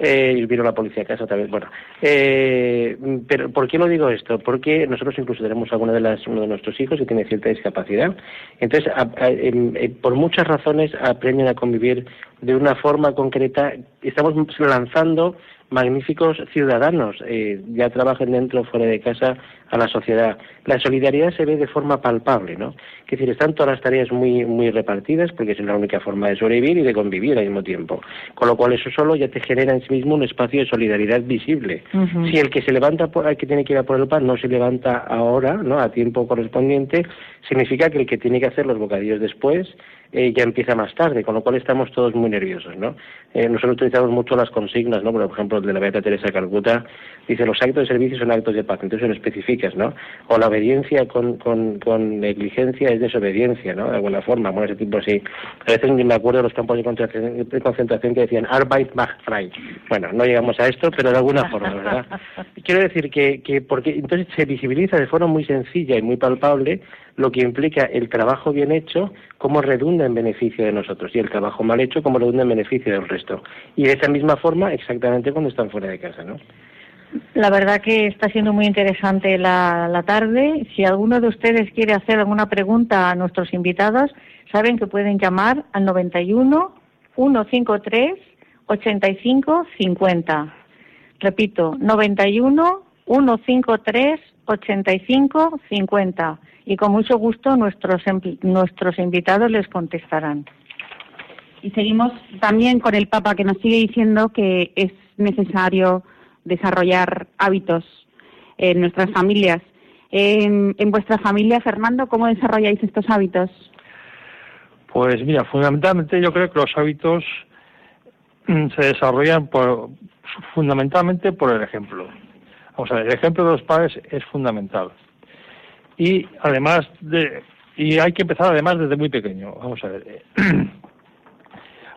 Eh, y vino la policía a casa otra vez. Bueno, eh, pero ¿por qué no digo esto? Porque nosotros incluso tenemos alguna de las, uno de nuestros hijos que tiene cierta discapacidad. Entonces, a- a- em, eh, por muchas razones aprenden a convivir de una forma concreta. Estamos lanzando magníficos ciudadanos, eh, ya trabajen dentro o fuera de casa a la sociedad. La solidaridad se ve de forma palpable, ¿no? Es decir, están todas las tareas muy, muy repartidas porque es la única forma de sobrevivir y de convivir al mismo tiempo. Con lo cual eso solo ya te genera en sí mismo un espacio de solidaridad visible. Si el que se levanta, por, el que tiene que ir a por el pan, no se levanta ahora, ¿no? A tiempo correspondiente, significa que el que tiene que hacer los bocadillos después eh, ya empieza más tarde, con lo cual estamos todos muy nerviosos, ¿no? Eh, nosotros utilizamos mucho las consignas, ¿no? Por ejemplo, el de la Beata Teresa de Calcuta dice los actos de servicio son actos de paz, entonces son especificas, ¿no? O la obediencia con, con, con negligencia es desobediencia, ¿no? De alguna forma, bueno, ese tipo así. A veces ni me acuerdo de los campos de concentración, de concentración que decían Arbeit macht frei. Bueno, no llegamos a esto, pero de alguna forma, ¿verdad? Quiero decir que, que porque entonces se visibiliza de forma muy sencilla y muy palpable lo que implica el trabajo bien hecho, cómo redunda en beneficio de nosotros, y el trabajo mal hecho, cómo redunda en beneficio del resto. Y de esa misma forma, exactamente cuando están fuera de casa, ¿no? La verdad que está siendo muy interesante la, la tarde. Si alguno de ustedes quiere hacer alguna pregunta a nuestros invitados, saben que pueden llamar al 91 153 85 50. Repito, 91 153 85 50. Y con mucho gusto nuestros, empl- nuestros invitados les contestarán. Y seguimos también con el Papa que nos sigue diciendo que es necesario desarrollar hábitos en nuestras familias. En, en vuestra familia, Fernando, ¿cómo desarrolláis estos hábitos? Pues mira, fundamentalmente yo creo que los hábitos mm, se desarrollan por, fundamentalmente por el ejemplo. Vamos a ver, el ejemplo de los padres es fundamental. Y además de, y hay que empezar además desde muy pequeño. Vamos a ver.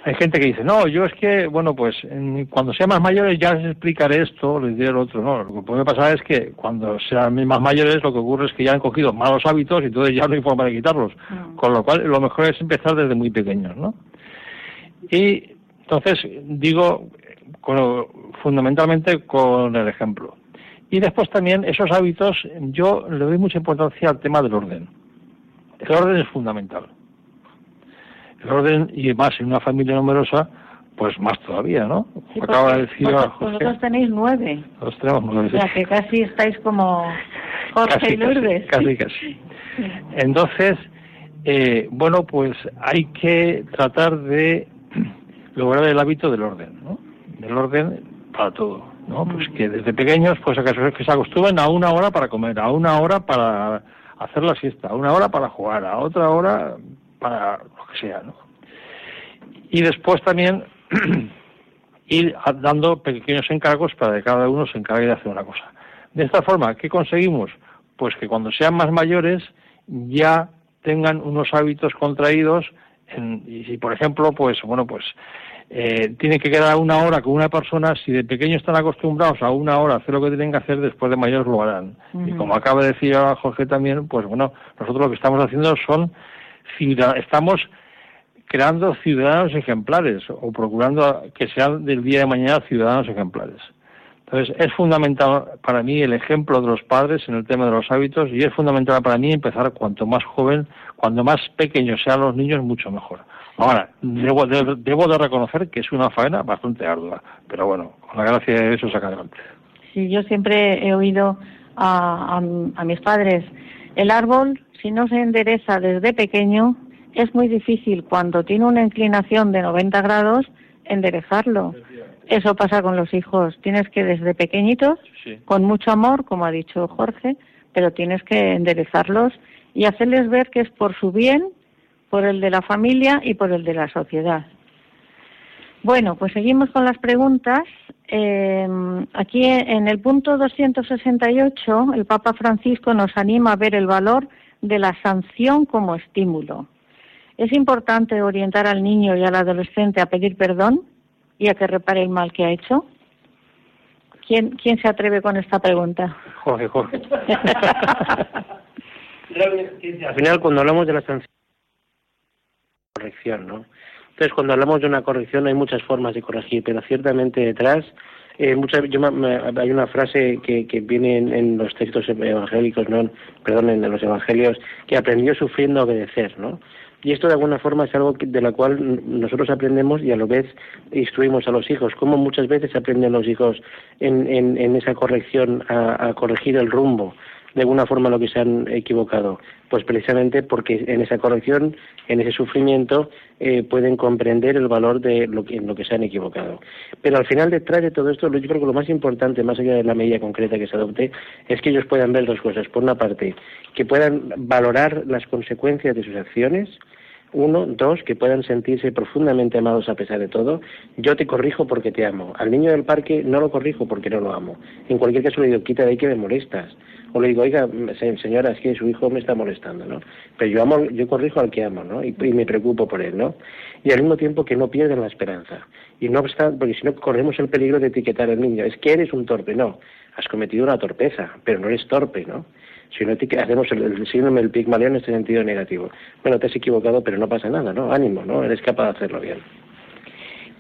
Hay gente que dice, no, yo es que, bueno, pues en- cuando sean más mayores ya les explicaré esto, les diré lo otro. No, lo que puede pasar es que cuando sean más mayores lo que ocurre es que ya han cogido malos hábitos y entonces ya no hay forma de quitarlos. Con lo cual, lo mejor es empezar desde muy pequeños, ¿no? Y entonces, digo, con- fundamentalmente con el ejemplo. Y después también esos hábitos, yo le doy mucha importancia al tema del orden. El orden es fundamental. El orden, y más en una familia numerosa, pues más todavía, ¿no? Sí, Acaba de decir vosotros, José, vosotros tenéis nueve. nosotros tenemos nueve. O sea que casi estáis como Jorge Casi, y Lourdes. Casi, casi. Entonces, eh, bueno, pues hay que tratar de lograr el hábito del orden, ¿no? Del orden para todo, ¿no? Pues que desde pequeños, pues que se acostumbren a una hora para comer, a una hora para hacer la siesta, a una hora para jugar, a otra hora para que sea, ¿no? Y después también ir dando pequeños encargos para que cada uno se encargue de hacer una cosa. De esta forma, ¿qué conseguimos? Pues que cuando sean más mayores ya tengan unos hábitos contraídos y si por ejemplo pues bueno pues eh, tiene que quedar una hora con una persona, si de pequeños están acostumbrados a una hora a hacer lo que tienen que hacer, después de mayores lo harán. Y como acaba de decir ahora Jorge también, pues bueno, nosotros lo que estamos haciendo son estamos creando ciudadanos ejemplares o procurando que sean del día de mañana ciudadanos ejemplares. Entonces, es fundamental para mí el ejemplo de los padres en el tema de los hábitos y es fundamental para mí empezar cuanto más joven, cuando más pequeños sean los niños, mucho mejor. Ahora, debo de, debo de reconocer que es una faena bastante ardua, pero bueno, con la gracia de eso saca adelante. Sí, yo siempre he oído a, a mis padres, el árbol, si no se endereza desde pequeño, es muy difícil cuando tiene una inclinación de 90 grados enderezarlo. Eso pasa con los hijos. Tienes que desde pequeñitos, con mucho amor, como ha dicho Jorge, pero tienes que enderezarlos y hacerles ver que es por su bien, por el de la familia y por el de la sociedad. Bueno, pues seguimos con las preguntas. Em, aquí en el punto 268, el Papa Francisco nos anima a ver el valor de la sanción como estímulo. Es importante orientar al niño y al adolescente a pedir perdón y a que repare el mal que ha hecho? ¿Quién, quién se atreve con esta pregunta? Jorge, Jorge. Al final, cuando hablamos de la sanción, corrección, ¿no? Entonces, cuando hablamos de una corrección, hay muchas formas de corregir, pero ciertamente detrás eh, muchas, yo hay una frase que, que viene en, los textos evangélicos, no, perdón, en los evangelios, que aprendió sufriendo a obedecer, ¿no? Y esto de alguna forma es algo de la cual nosotros aprendemos y a la vez instruimos a los hijos. Como muchas veces aprenden los hijos en, en, esa corrección a, corregir el rumbo de alguna forma lo que se han equivocado? Pues precisamente porque en esa corrección, en ese sufrimiento, eh, pueden comprender el valor de lo que, en lo que se han equivocado. Pero al final, detrás de todo esto, yo creo que lo más importante, más allá de la medida concreta que se adopte, es que ellos puedan ver dos cosas. Por una parte, que puedan valorar las consecuencias de sus acciones, uno, dos, que puedan sentirse profundamente amados a pesar de todo. Yo te corrijo porque te amo. Al niño del parque no lo corrijo porque no lo amo. En cualquier caso le digo, quita de ahí que me molestas. O le digo, oiga, señora, es que su hijo me está molestando, ¿no? Pero yo amo, yo corrijo al que amo, ¿no? Y, me preocupo por él, ¿no? Y al mismo tiempo que no pierdan la esperanza. Y no obstante, porque si no corremos el peligro de etiquetar al niño. Es que eres un torpe, no. Has cometido una torpeza, pero no eres torpe, ¿no? Si no hacemos el, el síndrome del Pigmalión en este sentido negativo. Bueno, te has equivocado, pero no pasa nada, ¿no? Ánimo, ¿no? Eres capaz de hacerlo bien.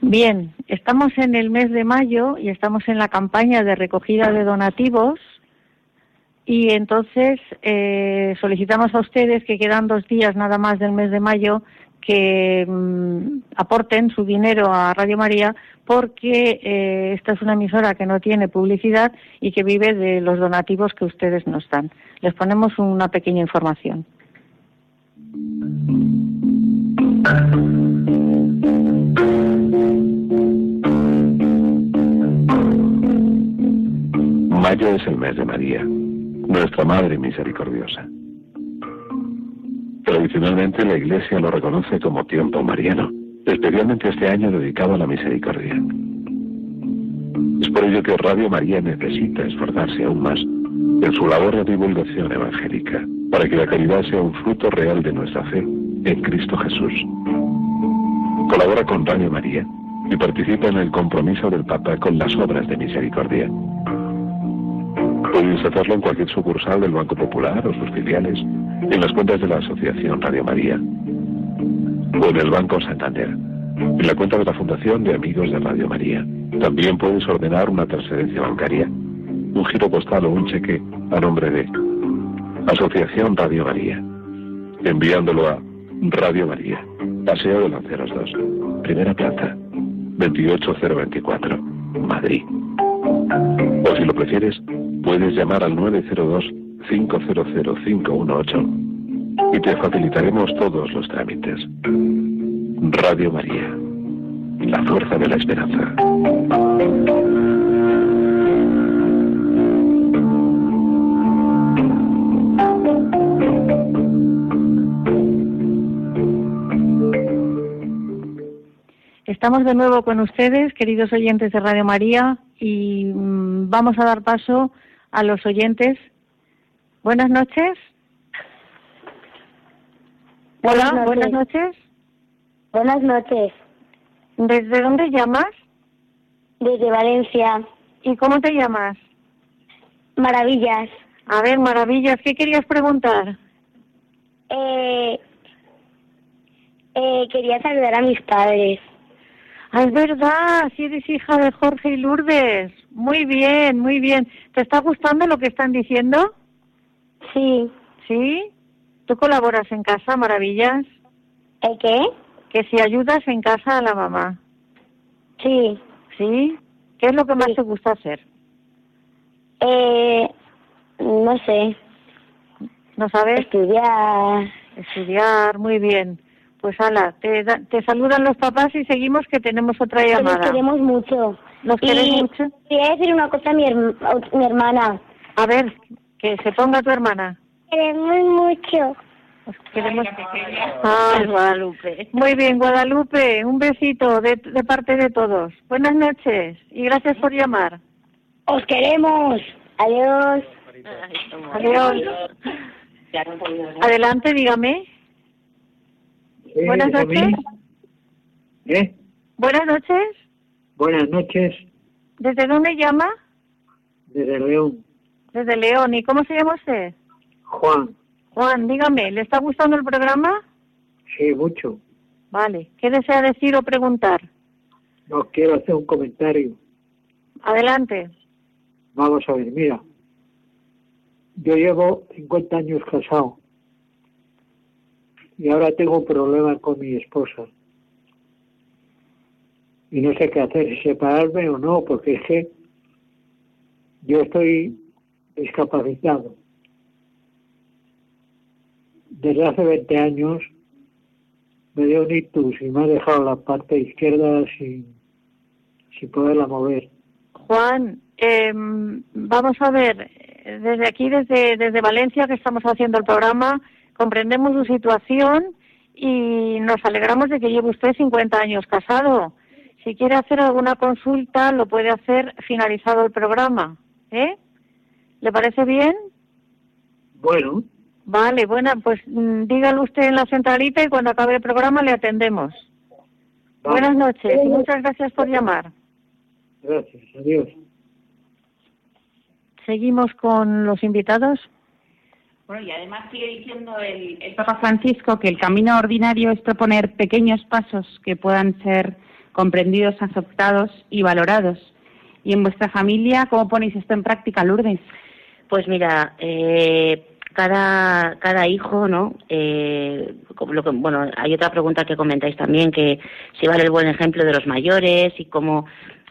Bien, estamos en el mes de mayo y estamos en la campaña de recogida de donativos y entonces eh, solicitamos a ustedes que quedan dos días nada más del mes de mayo que mm, aporten su dinero a Radio María porque eh, esta es una emisora que no tiene publicidad y que vive de los donativos que ustedes nos dan. Les ponemos una pequeña información. Mayo es el mes de María, nuestra Madre Misericordiosa. Tradicionalmente la Iglesia lo reconoce como tiempo mariano, especialmente este año dedicado a la misericordia. Es por ello que Radio María necesita esforzarse aún más en su labor de divulgación evangélica, para que la caridad sea un fruto real de nuestra fe en Cristo Jesús. Colabora con Radio María y participa en el compromiso del Papa con las obras de misericordia. Puedes hacerlo en cualquier sucursal del Banco Popular o sus filiales, en las cuentas de la Asociación Radio María o en el Banco Santander, en la cuenta de la Fundación de Amigos de Radio María. También puedes ordenar una transferencia bancaria, un giro postal o un cheque a nombre de Asociación Radio María, enviándolo a Radio María, Paseo de Lanceros 2, primera planta, 28024, Madrid. O si lo prefieres, puedes llamar al 902-500-518 y te facilitaremos todos los trámites. Radio María, la fuerza de la esperanza. Estamos de nuevo con ustedes, queridos oyentes de Radio María, y mm, vamos a dar paso a los oyentes. Buenas noches. Hola, buenas noches. Buenas noches. ¿Desde dónde llamas? Desde Valencia. ¿Y cómo te llamas? Maravillas. A ver, maravillas, ¿qué querías preguntar? Eh, eh, quería saludar a mis padres. Ah, es verdad, si eres hija de Jorge y Lourdes. Muy bien, muy bien. ¿Te está gustando lo que están diciendo? Sí. ¿Sí? ¿Tú colaboras en casa, maravillas? ¿El qué? Que si ayudas en casa a la mamá. Sí. ¿Sí? ¿Qué es lo que más te gusta hacer? Eh, no sé. ¿No sabes? Estudiar. Estudiar, muy bien. Pues ala, te, te saludan los papás y seguimos que tenemos otra Que llamada. Nos queremos mucho. ¿Nos queréis Y mucho? Quería decir una cosa a mi, herm- mi hermana. A ver, que se ponga tu hermana. Queremos mucho. Queremos... Ah, Guadalupe. Muy bien, Guadalupe, un besito de, de parte de todos. Buenas noches y gracias por llamar. Os queremos. Adiós. Adiós. Adelante, dígame. Eh, Buenas a noches. ¿Eh? Buenas noches. Buenas noches, ¿Desde dónde llama? desde León. Desde León. ¿Y cómo se llama usted? Juan, Juan, dígame, ¿le está gustando el programa? sí, mucho. Vale. ¿Qué desea decir o preguntar? No quiero hacer un comentario. Adelante. Vamos a ver, mira. Yo llevo 50 años casado y ahora tengo un problema con mi esposa. Y no sé qué hacer, si separarme o no, porque es que yo estoy discapacitado. Desde hace 20 años me dio un ictus y me ha dejado la parte izquierda sin, sin poderla mover. Juan, eh, vamos a ver, desde aquí, desde, desde Valencia, que estamos haciendo el programa, comprendemos su situación y nos alegramos de que lleve usted 50 años casado. Si quiere hacer alguna consulta, lo puede hacer finalizado el programa. ¿Eh? ¿Le parece bien? Bueno, Vale, bueno, pues mm, dígalo usted en la centralita y cuando acabe el programa le atendemos. Buenas noches y muchas gracias por llamar. gracias, adiós. Seguimos con los invitados. Bueno, y además sigue diciendo el, el Papa Francisco que el camino ordinario es proponer pequeños pasos que puedan ser comprendidos, aceptados y valorados. ¿Y en vuestra familia cómo ponéis esto en práctica, Lourdes? Pues mira, eh, cada, cada hijo, ¿no? Eh, lo que, bueno, hay otra pregunta que comentáis también, que si vale el buen ejemplo de los mayores y cómo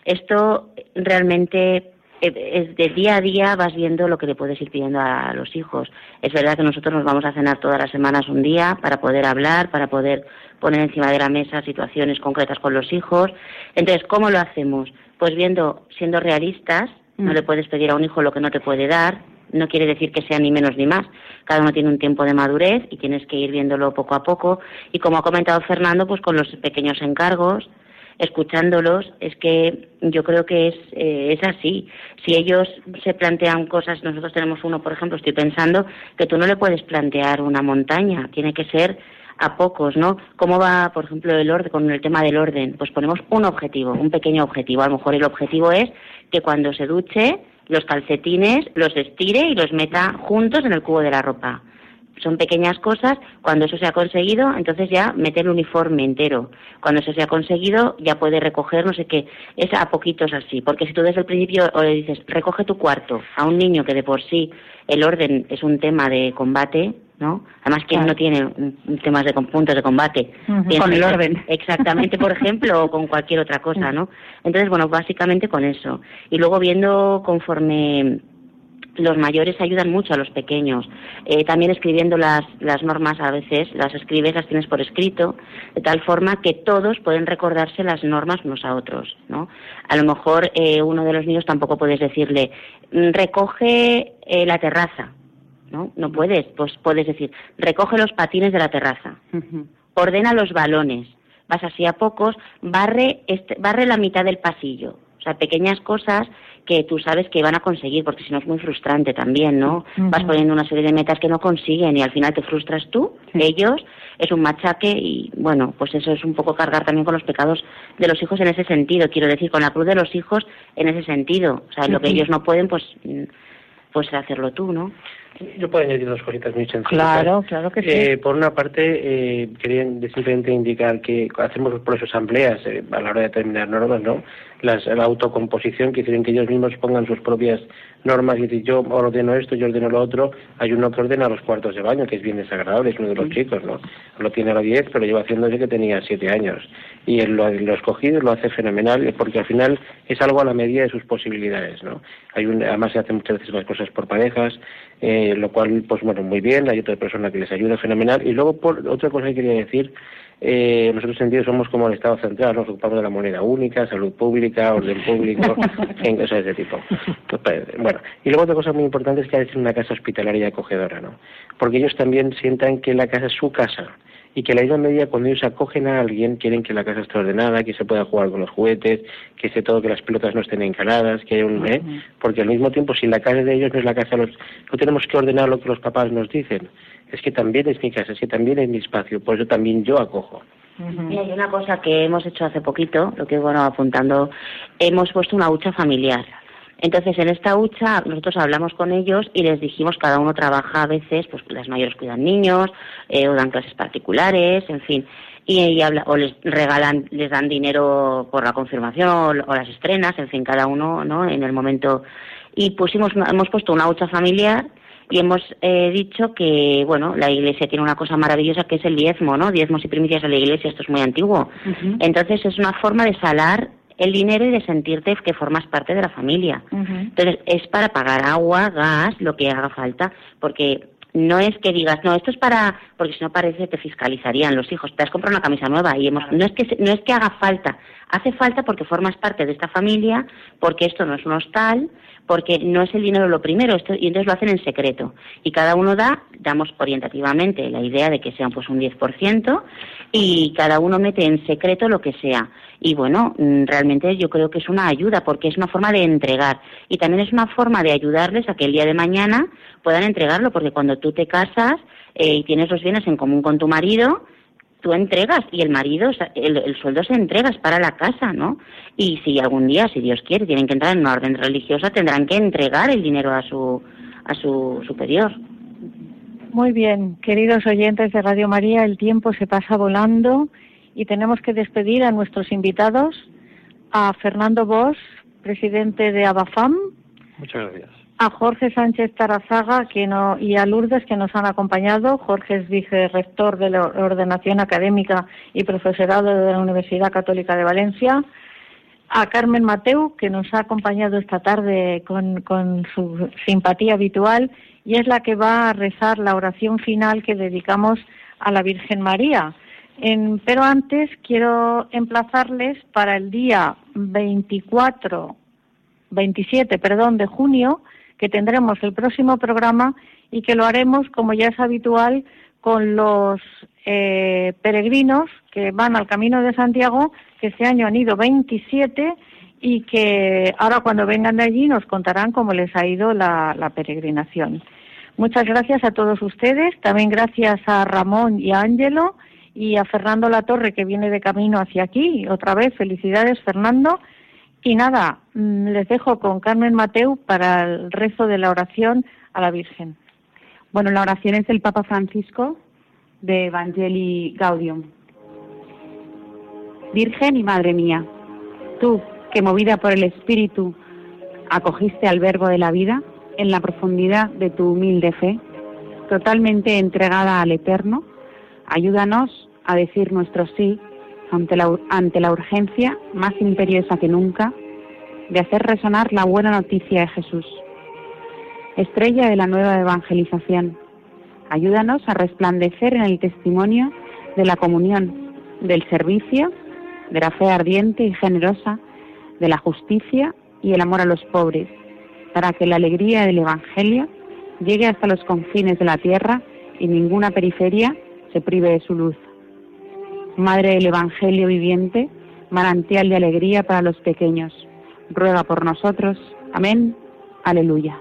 esto realmente de día a día vas viendo lo que le puedes ir pidiendo a los hijos. Es verdad que nosotros nos vamos a cenar todas las semanas un día para poder hablar, para poder poner encima de la mesa situaciones concretas con los hijos. Entonces, ¿cómo lo hacemos? Pues viendo, siendo realistas, no Mm. le puedes pedir a un hijo lo que no te puede dar, no quiere decir que sea ni menos ni más. Cada uno tiene un tiempo de madurez y tienes que ir viéndolo poco a poco. Y como ha comentado Fernando, pues con los pequeños encargos, escuchándolos, es que yo creo que es, eh, es así. Si ellos se plantean cosas, nosotros tenemos uno, por ejemplo, estoy pensando que tú no le puedes plantear una montaña, tiene que ser a pocos, ¿no? ¿Cómo va, por ejemplo, el orden con el tema del orden? Pues ponemos un objetivo, un pequeño objetivo. A lo mejor el objetivo es que cuando se duche los calcetines los estire y los meta juntos en el cubo de la ropa. Son pequeñas cosas, cuando eso se ha conseguido, entonces ya mete el uniforme entero. Cuando eso se ha conseguido, ya puede recoger no sé qué. Es a poquitos así, porque si tú desde el principio o le dices, recoge tu cuarto a un niño que de por sí el orden es un tema de combate, ¿no? Además, ¿quién no tiene temas de puntos de combate? Piensa Con el orden. Exactamente, por ejemplo, o con cualquier otra cosa, ¿no? Entonces, bueno, básicamente con eso. Y luego viendo conforme los mayores ayudan mucho a los pequeños. Eh, también escribiendo las, las normas a veces, las escribes, las tienes por escrito, de tal forma que todos pueden recordarse las normas unos a otros, ¿no? A lo mejor eh, uno de los niños tampoco puedes decirle, "Mm, recoge eh, la terraza, ¿no? No puedes, pues puedes decir, recoge los patines de la terraza, ordena los balones, vas así a pocos, barre, este, barre la mitad del pasillo. O sea, pequeñas cosas que tú sabes que van a conseguir, porque si no es muy frustrante también, ¿no? Vas poniendo una serie de metas que no consiguen y al final te frustras tú, ellos, es un machaque y, bueno, pues eso es un poco cargar también con los pecados de los hijos en ese sentido, quiero decir, con la cruz de los hijos en ese sentido. O sea, lo que ellos no pueden, pues, pues hacerlo tú, ¿no? Yo puedo añadir dos cositas muy sencillas. Claro, claro que sí. Eh, por una parte, eh, quería simplemente indicar que hacemos por eso asambleas eh, a la hora de determinar normas, ¿no? Las, la autocomposición, que quieren que ellos mismos pongan sus propias normas y decir yo ordeno esto, yo ordeno lo otro. Hay uno que ordena los cuartos de baño, que es bien desagradable, es uno de los chicos, ¿no? Lo tiene a los 10, pero lleva haciendo desde que tenía 7 años. Y él lo, ha- lo escogido lo hace fenomenal, porque al final es algo a la medida de sus posibilidades, ¿no? Hay un, además se hacen muchas veces las cosas por parejas, eh, lo cual, pues bueno, muy bien, hay otra persona que les ayuda fenomenal. Y luego, por otra cosa que quería decir, eh, nosotros sentido somos como el Estado central, nos ocupamos de la moneda única, salud pública, orden público, en cosas de ese tipo. Bueno, y luego otra cosa muy importante es que hay que ser una casa hospitalaria acogedora, ¿no? Porque ellos también sientan que la casa es su casa y que a la misma medida cuando ellos acogen a alguien quieren que la casa esté ordenada, que se pueda jugar con los juguetes, que esté todo, que las pelotas no estén encaladas, que haya un, ¿eh? porque al mismo tiempo si la casa de ellos no es la casa de los, no tenemos que ordenar lo que los papás nos dicen, es que también es mi casa, es que también es mi espacio, por eso también yo acojo. Y hay una cosa que hemos hecho hace poquito, lo que bueno apuntando, hemos puesto una hucha familiar. Entonces, en esta hucha nosotros hablamos con ellos y les dijimos, cada uno trabaja a veces, pues las mayores cuidan niños, eh, o dan clases particulares, en fin, y, y habla- o les regalan, les dan dinero por la confirmación o, o las estrenas, en fin, cada uno, ¿no? En el momento. Y pusimos, hemos puesto una hucha familiar y hemos eh, dicho que, bueno, la iglesia tiene una cosa maravillosa que es el diezmo, ¿no? Diezmos y primicias de la iglesia, esto es muy antiguo. Entonces es una forma de salar el dinero y de sentirte que formas parte de la familia. Entonces, es para pagar agua, gas, lo que haga falta, porque no es que digas, no, esto es para, porque si no parece te fiscalizarían los hijos, te has comprado una camisa nueva y hemos, no es que no es que haga falta, hace falta porque formas parte de esta familia, porque esto no es un hostal, porque no es el dinero lo primero, esto, y entonces lo hacen en secreto. Y cada uno da, damos orientativamente la idea de que sean pues un 10%, y cada uno mete en secreto lo que sea. Y bueno, mm, realmente yo creo que es una ayuda, porque es una forma de entregar. Y también es una forma de ayudarles a que el día de mañana puedan entregarlo, porque cuando tú te casas eh, y tienes los bienes en común con tu marido, tú entregas y el marido, el, el sueldo se entrega, es para la casa, ¿no? Y si algún día, si Dios quiere, tienen que entrar en una orden religiosa, tendrán que entregar el dinero a su, a su superior. Muy bien, queridos oyentes de Radio María, el tiempo se pasa volando y tenemos que despedir a nuestros invitados, a Fernando Bosch, presidente de Abafam, Muchas gracias. A Jorge Sánchez Tarazaga que no, y a Lourdes que nos han acompañado. Jorge es vicerrector de la Ordenación Académica y Profesorado de la Universidad Católica de Valencia. A Carmen Mateu, que nos ha acompañado esta tarde con, con su simpatía habitual y es la que va a rezar la oración final que dedicamos a la Virgen María. En- pero antes quiero emplazarles para el día 24 27, perdón, de junio, que tendremos el próximo programa y que lo haremos, como ya es habitual, con los eh, peregrinos que van al Camino de Santiago, que este año han ido 27 y que ahora cuando vengan de allí nos contarán cómo les ha ido la, la peregrinación. Muchas gracias a todos ustedes, también gracias a Ramón y a Ángelo y a Fernando Latorre que viene de camino hacia aquí. Otra vez, felicidades Fernando. Y nada, mm, les dejo con Carmen Mateu para el rezo de la oración a la Virgen. Bueno, la oración es del Papa Francisco de Evangelii Gaudium. Virgen y Madre mía, tú que movida por el Espíritu acogiste al Verbo de la vida en la profundidad de tu humilde fe, totalmente entregada al Eterno, ayúdanos a decir nuestro sí ante la, ante la urgencia más imperiosa que nunca de hacer resonar la buena noticia de Jesús. estrella de la nueva evangelización. Ayúdanos a resplandecer en el testimonio de la comunión, del servicio, de la fe ardiente y generosa, de la justicia y el amor a los pobres, para que la alegría del Evangelio llegue hasta los confines de la tierra y ninguna periferia se prive de su luz. Madre del Evangelio viviente, manantial de alegría para los pequeños, ruega por nosotros. Amén. Aleluya.